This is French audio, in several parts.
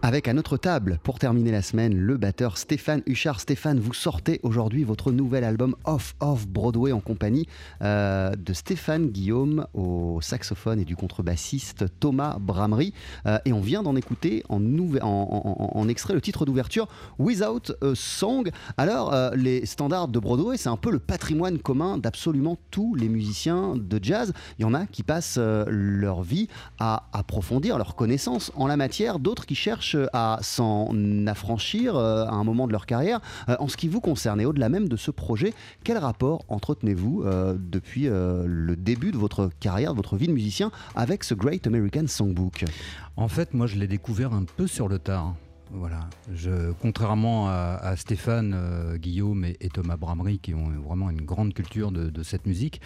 Avec à notre table, pour terminer la semaine, le batteur Stéphane Huchard. Stéphane, vous sortez aujourd'hui votre nouvel album Off Off Broadway en compagnie euh, de Stéphane Guillaume au saxophone et du contrebassiste Thomas Bramery. Euh, et on vient d'en écouter en, extrait le titre d'ouverture Without a Song. Alors, euh, les standards de Broadway, c'est un peu le patrimoine commun d'absolument tous les musiciens de jazz. Il y en a qui passent leur vie à approfondir leur connaissance en la matière, d'autres qui cherchent à s'en affranchir euh, à un moment de leur carrière. Euh, en ce qui vous concerne et au-delà même de ce projet, quel rapport entretenez-vous euh, depuis le début de votre carrière, de votre vie de musicien avec ce Great American Songbook? En fait, moi, je l'ai découvert un peu sur le tard. Voilà. Contrairement à, Stéphane, Guillaume et, Thomas Bramery, qui ont vraiment une grande culture de, de cette musique,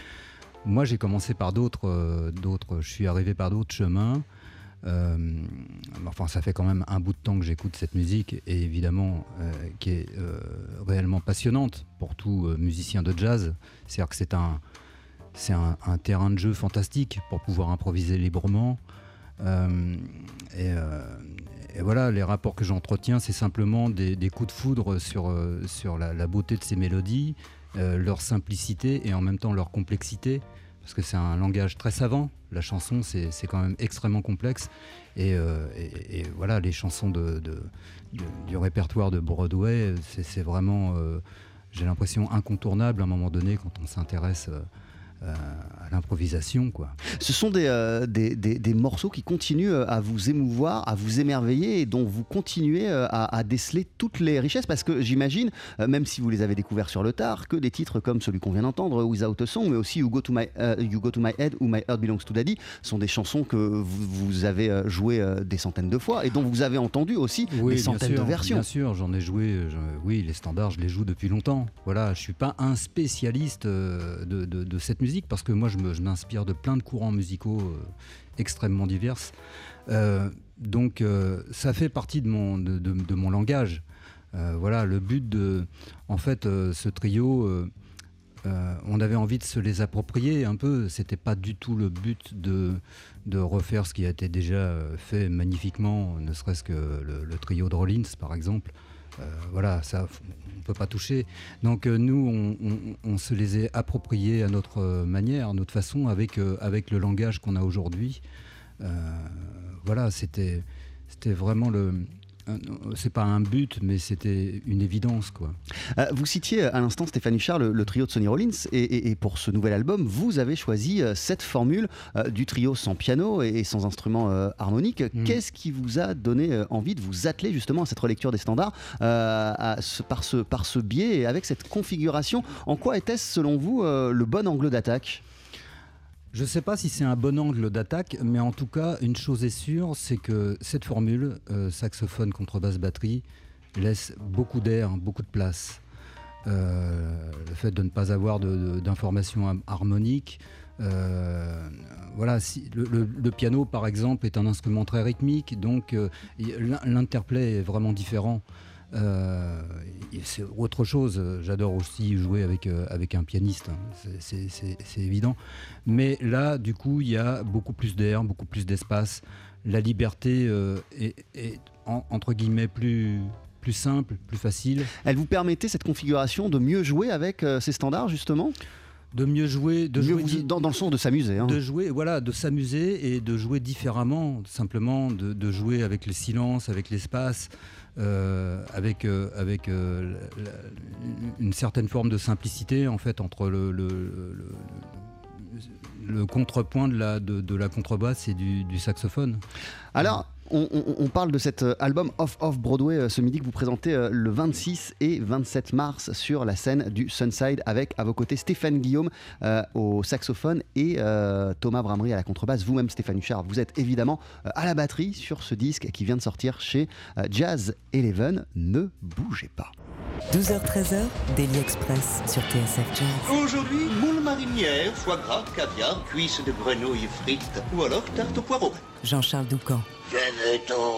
moi j'ai commencé par d'autres, d'autres. Je suis arrivé par d'autres chemins. Euh, enfin, ça fait quand même un bout de temps que j'écoute cette musique et évidemment euh, qui est euh, réellement passionnante pour tout musicien de jazz. C'est-à-dire que c'est un, c'est un, terrain de jeu fantastique pour pouvoir improviser librement. Et, voilà, les rapports que j'entretiens, c'est simplement des, coups de foudre sur, sur la, beauté de ces mélodies, leur simplicité et en même temps leur complexité parce que c'est un langage très savant. La chanson, c'est quand même extrêmement complexe. Et, euh, voilà, les chansons du répertoire de Broadway, c'est vraiment, euh, j'ai l'impression, incontournable à un moment donné quand on s'intéresse. Euh, à l'improvisation. quoi. Ce sont euh, des, des, morceaux qui continuent euh, à vous émouvoir, à vous émerveiller et dont vous continuez à, déceler toutes les richesses parce que j'imagine, même si vous les avez découverts sur le tard, que des titres comme celui qu'on vient d'entendre, Without a Song, mais aussi You Go to My, you Go to My Head ou My Heart Belongs to Daddy, sont des chansons que vous, avez jouées des centaines de fois et dont vous avez entendu aussi des centaines de versions. Bien sûr, j'en ai joué, oui, les standards, je les joue depuis longtemps. Voilà, je suis pas un spécialiste de, de, de cette musique parce que moi je m'inspire de plein de courants musicaux euh, extrêmement divers. Euh, donc euh, ça fait partie de mon, langage. voilà, le but de, en fait, ce trio, on avait envie de se les approprier un peu. C'était pas du tout le but de, refaire ce qui a été déjà fait magnifiquement, ne serait-ce que le, trio de Rollins par exemple. Voilà, ça, ne peut pas toucher. Donc euh, nous, on, se les est appropriés à notre euh, manière, à notre façon, avec, euh, le langage qu'on a aujourd'hui. voilà, c'était vraiment le, euh, c'est pas un but, mais c'était une évidence. quoi. Euh, vous citiez à l'instant Stéphanie Charles, le, trio de Sonny Rollins, et, pour ce nouvel album, vous avez choisi euh, cette formule du trio sans piano et, sans instrument harmonique. Mm. Qu'est-ce qui vous a donné envie de vous atteler justement à cette relecture des standards par, ce, par ce biais et avec cette configuration? En quoi était-ce selon vous le bon angle d'attaque? Je ne sais pas si c'est un bon angle d'attaque, mais en tout cas, une chose est sûre, c'est que cette formule, euh, saxophone, contrebasse, batterie, laisse beaucoup d'air, beaucoup de place. Euh, le fait de ne pas avoir d'informations harmoniques. Euh, voilà, si, le, piano, par exemple, est un instrument très rythmique, donc l'interplay est vraiment différent. Euh, c'est autre chose. J'adore aussi jouer avec, euh, avec un pianiste, hein. c'est évident. Mais là, du coup, il y a beaucoup plus d'air, beaucoup plus d'espace. La liberté euh, est, entre guillemets plus, plus simple, plus facile. Elle vous permettait cette configuration de mieux jouer avec ces standards justement? De mieux jouer, de jouer dans, le sens de s'amuser. Hein. De jouer, voilà, de s'amuser et de jouer différemment, simplement de, de jouer avec le silence, avec l'espace, euh, avec, euh, avec euh, une certaine forme de simplicité en fait entre le, le, contrepoint de la, de, la contrebasse et du, du saxophone. Alors, on, parle de cet euh, album Off Off Broadway euh, ce midi que vous présentez euh, le 26 et 27 mars sur la scène du Sunside avec à vos côtés Stéphane Guillaume au saxophone et Thomas Bramery à la contrebasse. Vous-même Stéphane Huchard, vous êtes évidemment à la batterie sur ce disque qui vient de sortir chez Jazz Eleven. Ne bougez pas. 12h-13h, Daily Express sur TSF Jazz. Aujourd'hui, moule marinière, foie gras, caviar, cuisses de grenouille frites ou alors tarte au poireau. Jean-Charles Doucan. Venez-t'en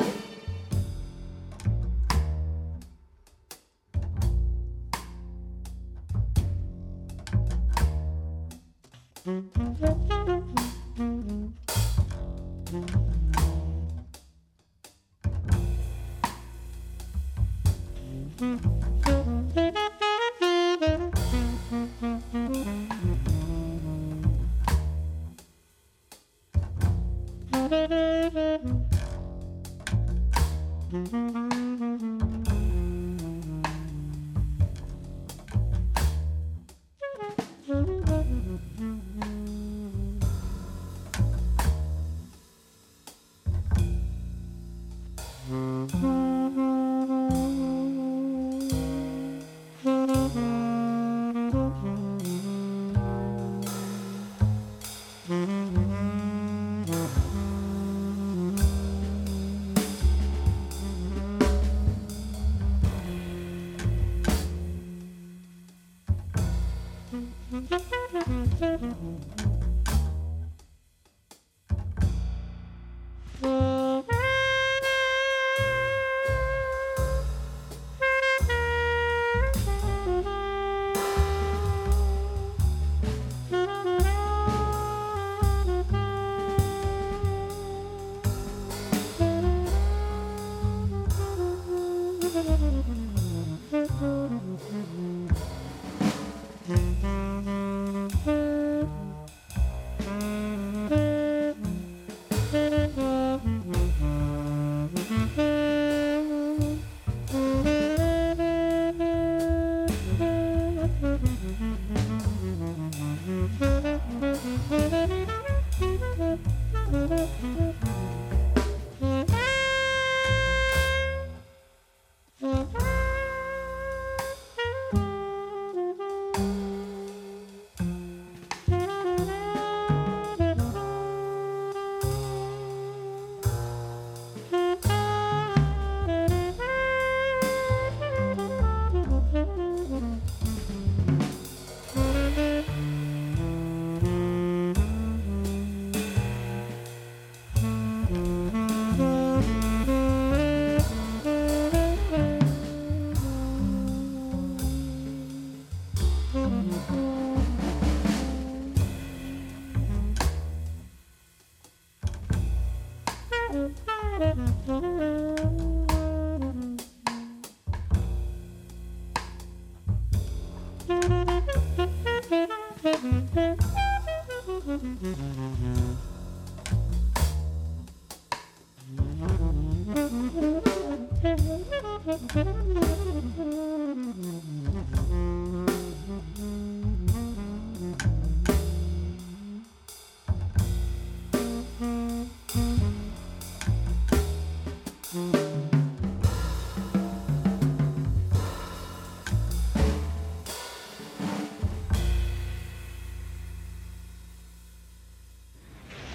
Mm-hmm.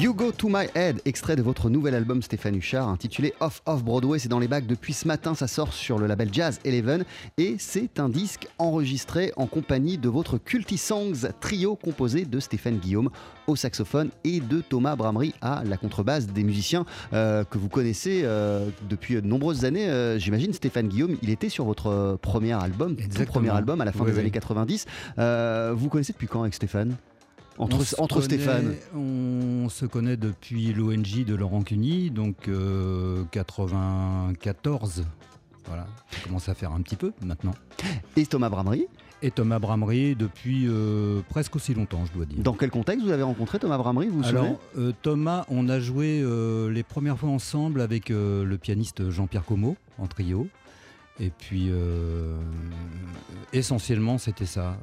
You Go To My Head, extrait de votre nouvel album Stéphane Huchard intitulé Off Off Broadway. C'est dans les bacs depuis ce matin, ça sort sur le label Jazz Eleven et c'est un disque enregistré en compagnie de votre Culti Songs trio composé de Stéphane Guillaume au saxophone et de Thomas Bramery à la contrebasse, des musiciens euh, que vous connaissez euh, depuis de nombreuses années. Euh, j'imagine Stéphane Guillaume, il était sur votre premier album, tout premier album à la fin Oui, des oui. années 90. vous connaissez depuis quand avec Stéphane? Entre, On se entre connaît- Stéphane On se connaît depuis l'ONG de Laurent Cuny, donc euh, 94. Voilà, ça commence à faire un petit peu maintenant. et Thomas Bramery. Et Thomas Bramery depuis euh, presque aussi longtemps, je dois dire. Dans quel contexte vous avez rencontré Thomas Bramery Vous vous Alors, euh, Thomas, on a joué euh, les premières fois ensemble avec le pianiste Jean-Pierre Como en trio. Et puis, euh, essentiellement, c'était ça. Euh,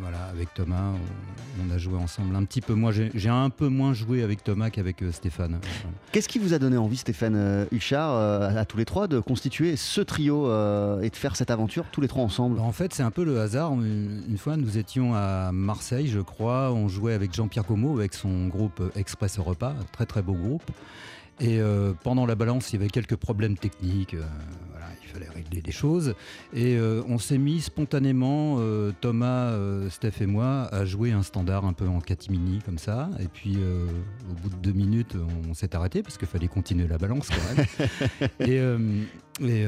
voilà, avec Thomas, on, on a joué ensemble un petit peu. Moi, j'ai un peu moins joué avec Thomas qu'avec euh, Stéphane. Voilà. Qu'est-ce qui vous a donné envie, Stéphane Huchard, euh, à tous les trois, de constituer ce trio et de faire cette aventure tous les trois ensemble? Bah, en fait, c'est un peu le hasard. Une, une fois, nous étions à Marseille, je crois. On jouait avec Jean-Pierre Como, avec son groupe Express Repas, un très très beau groupe. Et pendant la balance, il y avait quelques problèmes techniques. voilà, il fallait régler des choses. Et euh, on s'est mis spontanément, euh, Thomas, euh, Steph et moi, à jouer un standard un peu en catimini comme ça. Et puis, au bout de deux minutes, on s'est arrêté parce qu'il fallait continuer la balance quand même. et, et,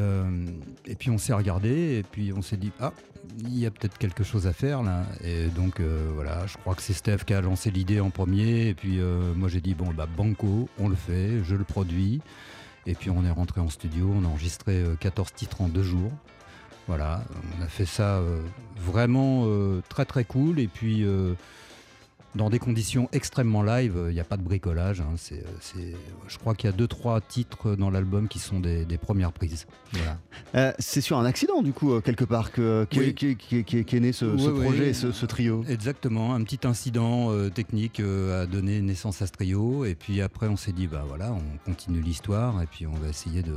et puis, on s'est regardé et puis on s'est dit ah, il y a peut-être quelque chose à faire là. Et donc, voilà, je crois que c'est Steph qui a lancé l'idée en premier. Et puis, moi, j'ai dit bon, bah, banco, on le fait, je le produis. Et puis on est rentré en studio, on a enregistré euh, 14 titres en deux jours. Voilà, on a fait ça euh, vraiment euh, très très cool. Et puis euh, dans des conditions extrêmement live, il n'y a pas de bricolage. hein. C'est, euh, je crois qu'il y a deux trois titres dans l'album qui sont des, des premières prises. Voilà. Euh, c'est sur un accident, du coup, euh, quelque part, que, qui, Oui. est né ce, ce Oui, oui. projet et ce, ce trio. Exactement, un petit incident euh, technique euh, a donné naissance à ce trio. Et puis après, on s'est dit, bah voilà, on continue l'histoire et puis on va essayer de,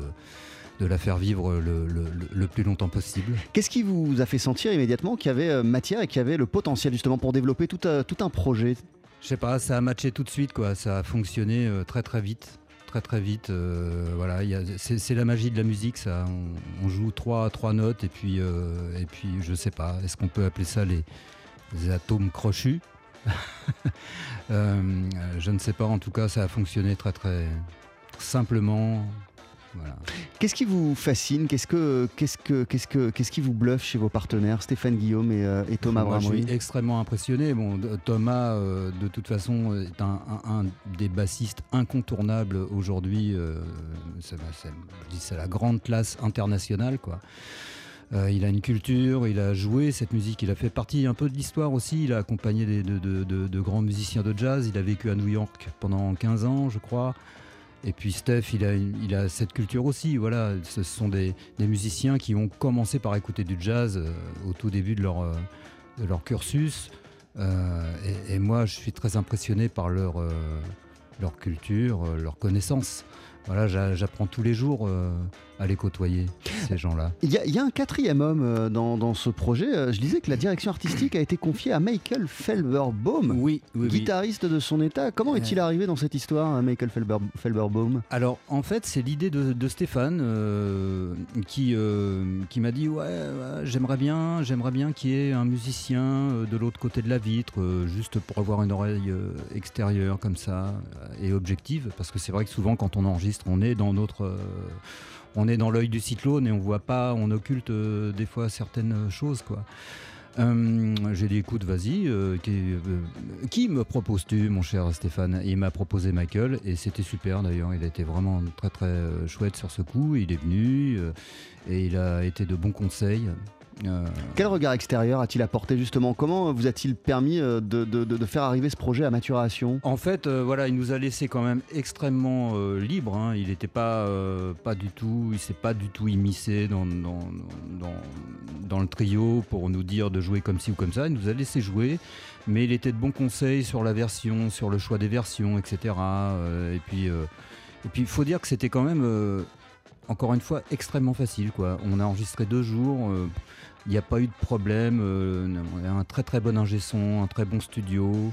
de la faire vivre le, le- le- le plus longtemps possible. Qu'est-ce qui vous a fait sentir immédiatement qu'il y avait euh, matière et qu'il y avait le potentiel, justement, pour développer tout, un- tout un projet? Je sais pas, ça a matché tout de suite, quoi. Ça a fonctionné euh, très très vite. Très très vite. euh, voilà, c'est c'est la magie de la musique, ça. On, on joue trois, trois notes et puis, euh, et puis, je sais pas, est-ce qu'on peut appeler ça les, les atomes crochus? Euh, Je ne sais pas, en tout cas, ça a fonctionné très très simplement. Voilà. Qu'est-ce qui vous fascine Qu'est-ce que, qu'est-ce que, qu'est-ce que, qu'est-ce qui vous bluffe chez vos partenaires, Stéphane Guillaume et, euh, et Thomas Moi, je suis extrêmement impressionné. Bon, Thomas, euh, de toute façon, est un, un- un des bassistes incontournables aujourd'hui. euh, c'est c'est la grande classe internationale, quoi. Euh, il a une culture, il a joué cette musique, il a fait partie un peu de l'histoire aussi. Il a accompagné des- de, de- de- de grands musiciens de jazz. Il a vécu à New York pendant 15 ans, je crois. Et puis Steph, il a, il a cette culture aussi. Voilà, ce sont des, musiciens qui ont commencé par écouter du jazz euh, au tout début de leur, euh, cursus. Euh, et, moi, je suis très impressionné par leur, culture, leur connaissance. Voilà, j'a- j'apprends tous les jours à les côtoyer, ces gens-là. Il y, a, il y a un quatrième homme euh, dans, dans ce projet. Euh, Je disais que la direction artistique a été confiée à Michael Felberbaum, Oui, oui, oui. guitariste de son état. Comment est-il arrivé dans cette histoire, hein, Michael Felber, Felberbaum? Alors en fait c'est l'idée de, de Stéphane euh, qui, euh, qui m'a dit ouais, ouais, j'aimerais bien j'aimerais bien qu'il y ait un musicien euh, de l'autre côté de la vitre euh, juste pour avoir une oreille euh, extérieure comme ça euh, et objective parce que c'est vrai que souvent quand on enregistre on est dans notre euh, on est dans l'œil du cyclone et on voit pas on occulte euh, des fois certaines choses quoi. Euh, J'ai dit écoute vas-y euh, qui, me proposes-tu mon cher Stéphane? Il m'a proposé Michael et c'était super d'ailleurs. Il a été vraiment très très chouette sur ce coup. Il est venu et il a été de bons conseils Euh, Quel regard extérieur a-t-il apporté justement? Comment vous a-t-il permis euh, de, de- de- de faire arriver ce projet à maturation? En fait, euh, voilà, il nous a laissé quand même extrêmement euh, libre. hein. Il n'était pas, pas du tout, il s'est pas du tout immiscé dans, dans, dans, dans le trio pour nous dire de jouer comme ci ou comme ça. Il nous a laissé jouer, mais il était de bons conseils sur la version, sur le choix des versions, etc. Et puis, et puis, il faut dire que c'était quand même, encore une fois, extrêmement facile. Quoi. On a enregistré deux jours. euh, il n'y a pas eu de problème. euh, on a un très très bon ingé son, un très bon studio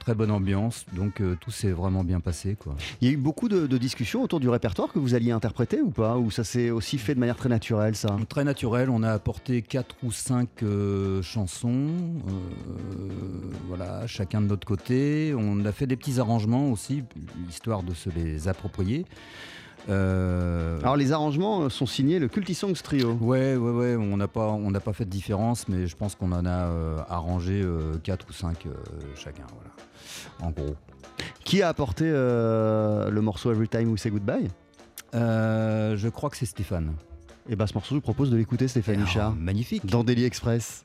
très bonne ambiance, donc euh, tout s'est vraiment bien passé. Quoi. Il y a eu beaucoup de, de discussions autour du répertoire que vous alliez interpréter ou pas? Ou ça s'est aussi fait de manière très naturelle ça? Très naturel, on a apporté quatre ou cinq euh, chansons, euh, voilà, chacun de notre côté. On a fait des petits arrangements aussi, histoire de se les approprier. Euh, Alors les arrangements euh, sont signés le Cultisongs Trio. Ouais, ouais, ouais, on n'a pas, on n'a pas fait de différence, mais je pense qu'on en a euh, arrangé euh, quatre ou cinq euh, chacun, voilà. En gros. Qui a apporté le morceau Every Time We Say Goodbye? Je crois que c'est Stéphane. Et bah ce morceau, je vous propose de l'écouter Stéphane Huchard magnifique. dans Daily Express.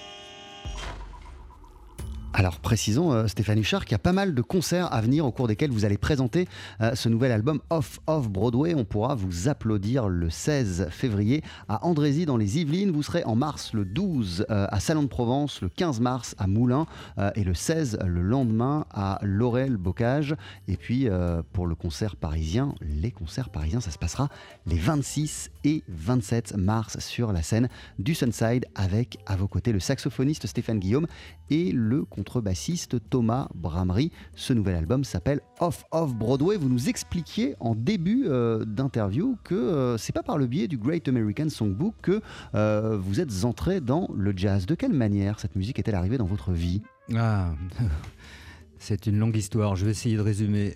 Alors précisons, euh, Stéphane Huchard, qu'il y a pas mal de concerts à venir au cours desquels vous allez présenter euh, ce nouvel album Off Off Broadway. On pourra vous applaudir le 16 février à Andrézy dans les Yvelines. Vous serez en mars le 12 euh, à Salon de Provence, le 15 mars à Moulins et le 16 le lendemain à Laurel Bocage. Et puis pour le concert parisien, les concerts parisiens, ça se passera les 26 et 27 mars sur la scène du Sunside avec à vos côtés le saxophoniste Stéphane Guillaume et le contrebassiste Thomas Bramery. Ce nouvel album s'appelle Off Off Broadway. Vous nous expliquiez en début euh, d'interview que euh, c'est pas par le biais du Great American Songbook que euh, vous êtes entré dans le jazz. De quelle manière cette musique est-elle arrivée dans votre vie? Ah C'est une longue histoire, je vais essayer de résumer.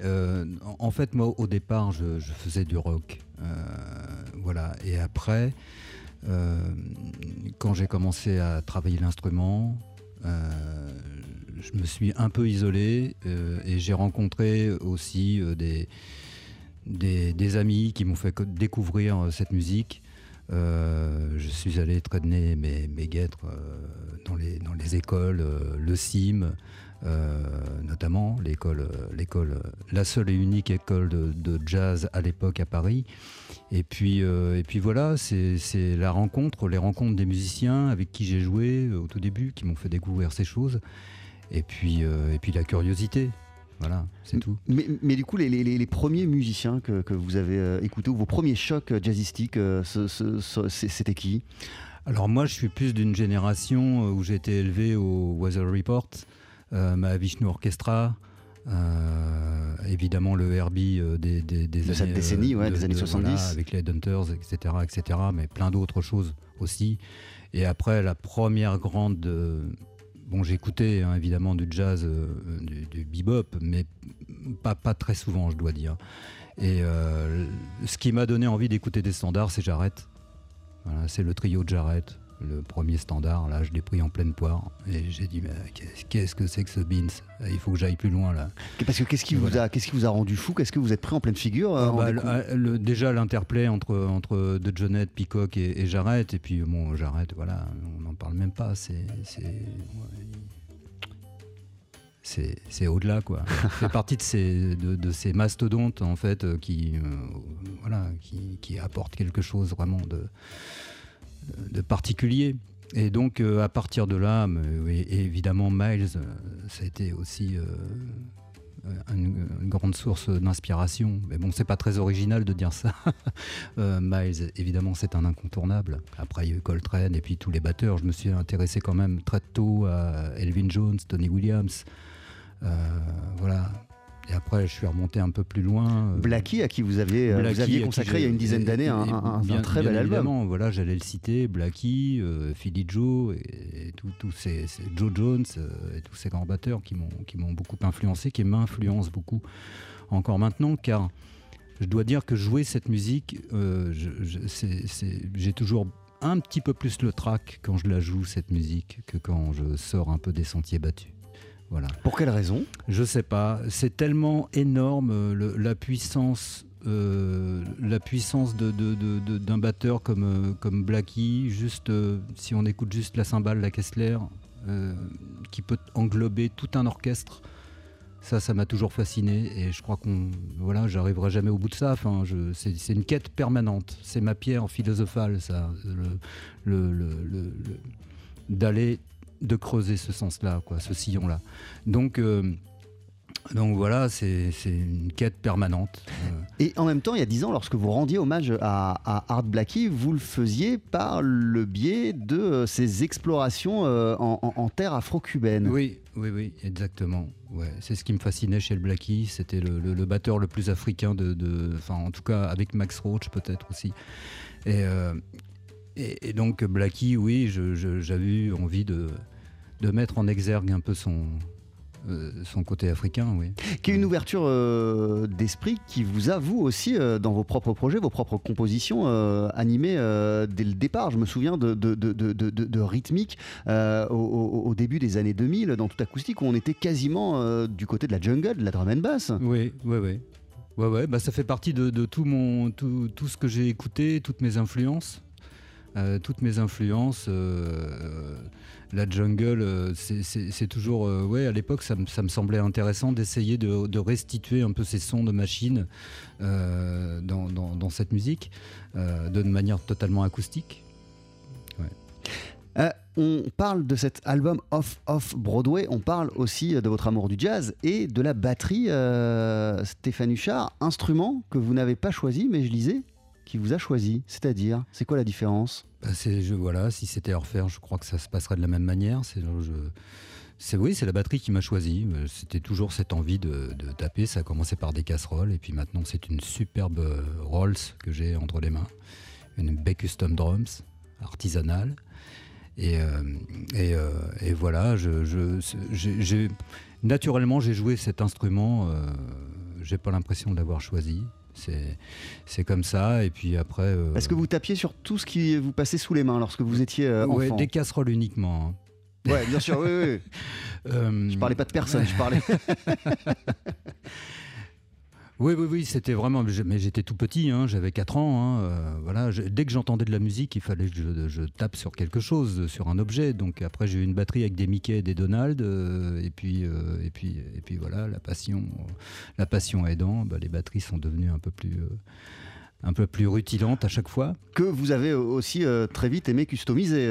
en fait, moi, au départ, je, je faisais du rock. voilà. Et après, quand j'ai commencé à travailler l'instrument, je me suis un peu isolé euh, et j'ai rencontré aussi euh, des, des, amis qui m'ont fait découvrir euh, cette musique. je suis allé traîner mes, mes guêtres dans, les, dans les écoles, le CIM, notamment l'école, la seule et unique école de, jazz à l'époque à Paris. Et puis, et puis voilà, c'est la rencontre, les rencontres des musiciens avec qui j'ai joué au tout début qui m'ont fait découvrir ces choses et puis, euh, et puis la curiosité. Voilà, c'est tout. Mais, mais, du coup, les, les, les premiers musiciens que, que vous avez euh, écoutés, vos premiers chocs euh, jazzistiques, c'était qui? Alors moi, je suis plus d'une génération où j'ai été élevé au Weather Report, ma Vishnu Orchestra, évidemment le Herbie des, des, des de années, cette décennie, ouais, des années 70. avec les Hunters, etc., etc., mais plein d'autres choses aussi. Et après, la première grande bon, j'écoutais hein, évidemment du jazz, euh, du, bebop, mais pas, très souvent, je dois dire. Et euh, ce qui m'a donné envie d'écouter des standards, c'est Jarrett. C'est le trio de Jarrett le premier standard, là, je l'ai pris en pleine poire. Et j'ai dit, mais qu'est-ce que c'est que ce Beans? Il faut que j'aille plus loin, là. Parce que qu'est-ce qui, vous a, qu'est-ce qui vous a rendu fou? Qu'est-ce que vous êtes pris en pleine figure euh, ah bah, le, Déjà, l'interplay entre, entre De Jonette, Peacock et, et, Jarrett. Et puis, bon, Jarrett, voilà, on n'en parle même pas. C'est. c'est au-delà quoi. fait partie de ces, de, ces mastodontes en fait euh, qui, euh, voilà, qui, qui apportent quelque chose vraiment de, de particulier. Et donc, euh, à partir de là, évidemment, Miles, euh, ça a été aussi euh, une, grande source d'inspiration. Mais bon, c'est pas très original de dire ça. Miles, évidemment, c'est un incontournable. Après, il y a eu Coltrane et puis tous les batteurs. Je me suis intéressé quand même très tôt à Elvin Jones, Tony Williams. voilà, et après, je suis remonté un peu plus loin. Euh, Blackie, à qui vous aviez, euh, vous aviez consacré il y a une dizaine d'années un, un, très bel album. Voilà, j'allais le citer, Blackie, euh, Philly Joe, et, tous ces, Joe Jones, et tous ces grands batteurs qui m'ont beaucoup influencé, qui m'influencent beaucoup encore maintenant, car je dois dire que jouer cette musique, j'ai toujours un petit peu plus le trac quand je la joue, cette musique, que quand je sors un peu des sentiers battus. Pour quelle raison? Je sais pas. C'est tellement énorme euh, la puissance. Euh, la puissance d'un de, de, batteur comme, euh, comme Blackie, juste si on écoute juste la cymbale, la Kessler, qui peut englober tout un orchestre, ça, ça m'a toujours fasciné et je crois qu'on, voilà, j'arriverai jamais au bout de ça. Enfin, c'est une quête permanente. C'est ma pierre philosophale, ça, le, d'aller de creuser ce sens-là, quoi, ce sillon-là. Donc, euh, donc voilà, c'est une quête permanente. Euh. Et en même temps, il y a dix ans, lorsque vous rendiez hommage à, Art Blackie, vous le faisiez par le biais de euh, ces explorations en, terre afro-cubaine. Oui, oui, oui, exactement. Ouais, c'est ce qui me fascinait chez le Blackie. C'était le, batteur le plus africain de, enfin, en tout cas avec Max Roach peut-être aussi. Et, et, donc Blackie, oui, j'avais eu envie de, de mettre en exergue un peu son, euh, son côté africain, oui. Qui est une ouverture euh, d'esprit qui vous a, vous aussi, euh, dans vos propres projets, vos propres compositions animées dès le départ. Je me souviens de, de, de, de rythmique au, au, début des années 2000, dans Tout Acoustique, où on était quasiment du côté de la jungle, de la drum and bass. Oui, oui, oui. Ouais, ouais, bah ça fait partie de, tout, mon, tout, tout ce que j'ai écouté, toutes mes influences. Euh, toutes mes influences. Euh, la jungle, euh, c'est toujours. ouais, à l'époque, ça, me semblait intéressant d'essayer de, restituer un peu ces sons de machine dans, cette musique de manière totalement acoustique. on parle de cet album Off Off Broadway, on parle aussi de votre amour du jazz et de la batterie. Stéphane Huchard, instrument que vous n'avez pas choisi, mais je lisais qui vous a choisi C'est-à-dire, c'est quoi la différence? C'est voilà, si c'était à refaire, je crois que ça se passerait de la même manière. C'est oui, c'est la batterie qui m'a choisi. Euh, c'était toujours cette envie de, taper. Ça a commencé par des casseroles et puis maintenant c'est une superbe euh, Rolls que j'ai entre les mains, une Bay Custom Drums artisanale. Et, euh, et, voilà, naturellement j'ai joué cet instrument. j'ai pas l'impression de l'avoir choisi. C'est comme ça. Et puis après. Euh, Est-ce que vous tapiez sur tout ce qui vous passait sous les mains lorsque vous étiez euh, enfant des casseroles uniquement. Hein. Ouais, bien sûr, oui, oui. Euh, je parlais pas de personne, je parlais. Oui, oui, oui, c'était vraiment. Mais j'étais tout petit, hein, j'avais 4 ans. Hein, euh, voilà, dès que j'entendais de la musique, il fallait que je, tape sur quelque chose, sur un objet. Donc après, j'ai eu une batterie avec des Mickey et des Donald. Euh, et, puis, euh, et, puis, et puis voilà, la passion, la passion aidant, bah, les batteries sont devenues un peu plus un peu plus rutilantes à chaque fois. Que vous avez aussi très vite aimé customiser.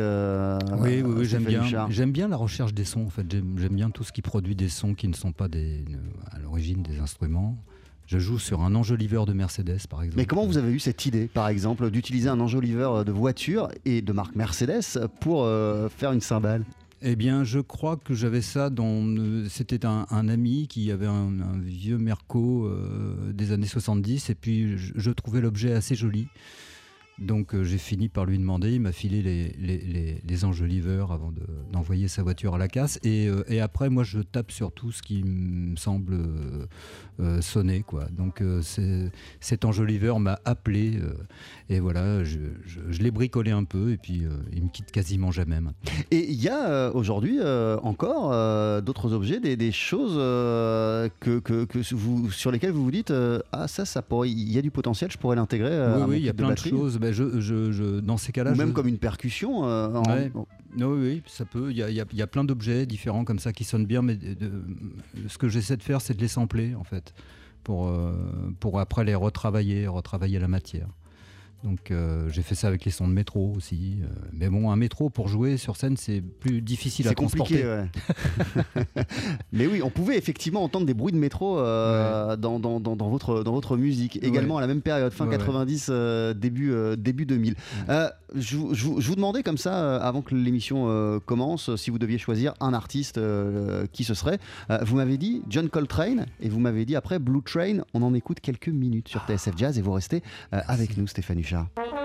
oui, oui, oui j'aime bien. J'aime bien la recherche des sons. En fait, j'aime bien tout ce qui produit des sons qui ne sont pas des, à l'origine des instruments. Je joue sur un enjoliveur de Mercedes, par exemple. Mais comment vous avez eu cette idée, par exemple, d'utiliser un enjoliveur de voiture et de marque Mercedes pour euh, faire une cymbale? Eh bien, je crois que j'avais ça dans. Euh, c'était un, ami qui avait un, vieux Merco euh, des années 70, et puis je trouvais l'objet assez joli. Donc euh, j'ai fini par lui demander, il m'a filé les, les, les, enjoliveurs avant d'envoyer sa voiture à la casse. Et, euh, et, après, moi, je tape sur tout ce qui me semble euh, sonner. Quoi. Donc cet enjoliveur m'a appelé. et voilà, je, je, l'ai bricolé un peu. Et puis, il me quitte quasiment jamais maintenant. Et il y a aujourd'hui encore d'autres objets, des, des choses que, que, que vous, sur lesquelles vous vous dites Ah, ça, ça pourrait, il y a du potentiel, je pourrais l'intégrer. oui, oui, il y a plein de choses. Ben, je, je, dans ces cas-là. même comme une percussion. Euh, oui, oui, ça peut. Il y a, y a, plein d'objets différents comme ça qui sonnent bien, mais ce que j'essaie de faire, c'est de les sampler en fait, pour, euh, pour après les retravailler, retravailler la matière. Donc euh, j'ai fait ça avec les sons de métro aussi. Euh, mais bon, un métro pour jouer sur scène, c'est plus difficile à transporter. Ouais. mais oui, on pouvait effectivement entendre des bruits de métro euh, dans, dans, dans, votre, dans votre musique. Également à la même période, fin 90, début, début 2000. Je, vous demandais comme ça, avant que l'émission commence, si vous deviez choisir un artiste, qui ce serait. vous m'avez dit John Coltrane et vous m'avez dit après Blue Train. On en écoute quelques minutes sur TSF Jazz et vous restez avec nous, Stéphanie Pleasure.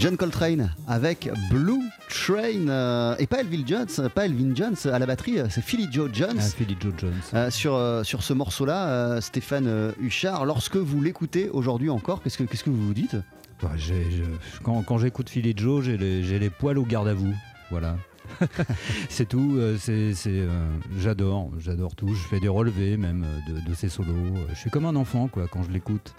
John Coltrane avec Blue Train euh, et pas Elvin Jones, pas Elvin Jones à la batterie, euh, c'est Philly Joe Jones. Ah, Philly Joe Jones. Euh, sur, euh, sur ce morceau-là, Stéphane Huchard, lorsque vous l'écoutez aujourd'hui encore, qu'est-ce que, qu'est-ce que vous vous dites? Bah, quand quand j'écoute Philly Joe, j'ai les, j'ai les poils au garde à vous. Voilà. c'est tout. c'est, c'est, euh, j'adore, j'adore tout. Je fais des relevés même de, de ses solos. Je suis comme un enfant quoi quand je l'écoute.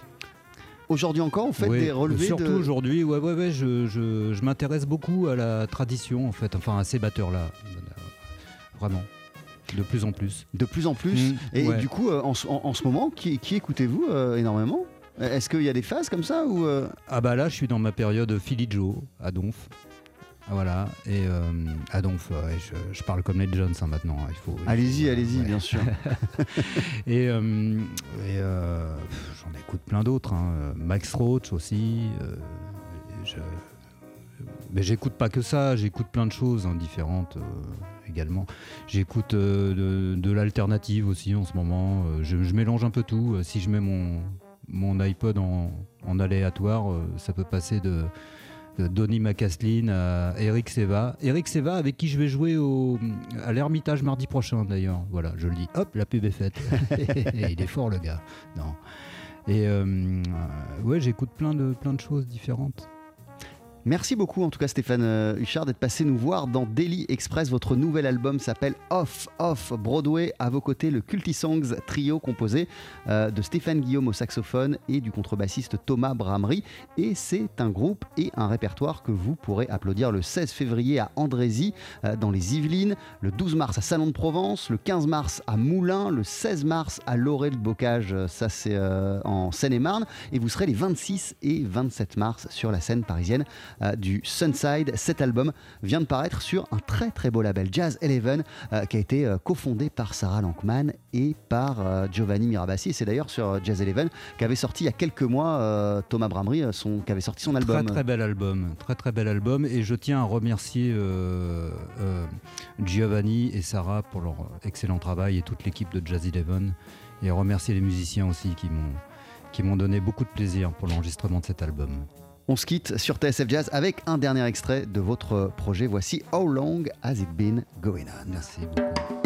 Aujourd'hui encore, vous faites Ouais, des relevés Surtout de... aujourd'hui, ouais, ouais, ouais, je, je- je m'intéresse beaucoup à la tradition, en fait, enfin à ces batteurs-là. Vraiment. De plus en plus. de plus en plus. Mm, et ouais. du coup, euh, en, ce- en- en ce moment, qui, qui écoutez-vous euh, énormément? Est-ce qu'il y a des phases comme ça ou euh, Ah bah là, je suis dans ma période Philly Joe, à Donf. Voilà, et euh, Donf, ouais, je, je parle comme les Jones hein, maintenant. hein, Il faut, il Allez-y, allez-y, ouais. bien sûr. Et, euh, et, euh, j'en écoute plein d'autres. hein. Max Roach aussi. euh, je- mais j'écoute pas que ça, j'écoute plein de choses hein, différentes euh, également. J'écoute euh, de, de l'alternative aussi en ce moment. euh, je, je mélange un peu tout. Euh, Si je mets mon, mon iPod en, en aléatoire, euh, ça peut passer de, Donny McCaslin à Eric Seva. Eric Seva avec qui je vais jouer au, à l'Ermitage mardi prochain d'ailleurs. Voilà, je le dis. Hop, la pub est faite. Il est fort le gars. Non. Et euh, euh, ouais, j'écoute plein de, plein de choses différentes. Merci beaucoup en tout cas Stéphane euh, Huchard d'être passé nous voir dans Daily Express. Votre nouvel album s'appelle Off Off Broadway. À vos côtés, le Culty Songs trio composé euh, de Stéphane Guillaume au saxophone et du contrebassiste Thomas Bramery. Et c'est un groupe et un répertoire que vous pourrez applaudir le 16 février à Andrézy euh, dans les Yvelines, le 12 mars à Salon de Provence, le 15 mars à Moulins, le 16 mars à Laurel de Bocage, ça c'est en Seine-et-Marne. Et vous serez les 26 et 27 mars sur la scène parisienne du Sunside. Cet album vient de paraître sur un très très beau label Jazz Eleven euh, qui a été euh, cofondé par Sarah Lankman et par euh, Giovanni Mirabassi. C'est d'ailleurs sur euh, Jazz Eleven qu'avait sorti il y a quelques mois euh, Thomas Bramery, euh, son, qui avait sorti son album. Très très bel album, très très bel album. Et je tiens à remercier euh, euh, Giovanni et Sarah pour leur excellent travail et toute l'équipe de Jazz Eleven. Et à remercier les musiciens aussi qui m'ont qui m'ont donné beaucoup de plaisir pour l'enregistrement de cet album. On se quitte sur TSF Jazz avec un dernier extrait de votre projet. Voici How Long Has It Been Going On Merci beaucoup.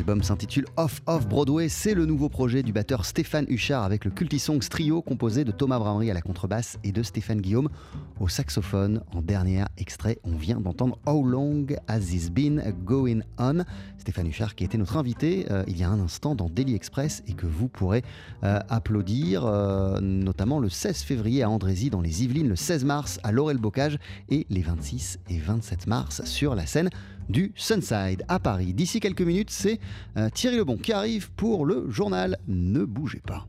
L'album s'intitule Off Off Broadway. C'est le nouveau projet du batteur Stéphane Huchard avec le Cultisongs trio composé de Thomas Bramery à la contrebasse et de Stéphane Guillaume au saxophone. En dernier extrait, on vient d'entendre How Long Has This Been Going On? Stéphane Huchard qui était notre invité euh, il y a un instant dans Daily Express et que vous pourrez euh, applaudir euh, notamment le 16 février à Andrézy dans les Yvelines, le 16 mars à Laurel Bocage et les 26 et 27 mars sur la scène du Sunside à Paris. D'ici quelques minutes, c'est Thierry Lebon qui arrive pour le journal. Ne bougez pas.